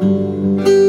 Música